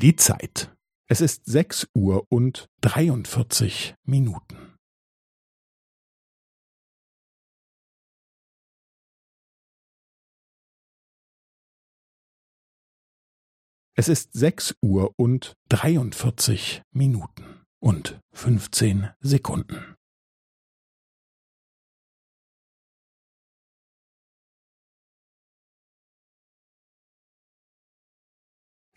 Die Zeit. Es ist sechs Uhr und dreiundvierzig Minuten. Es ist sechs Uhr und dreiundvierzig Minuten und fünfzehn Sekunden.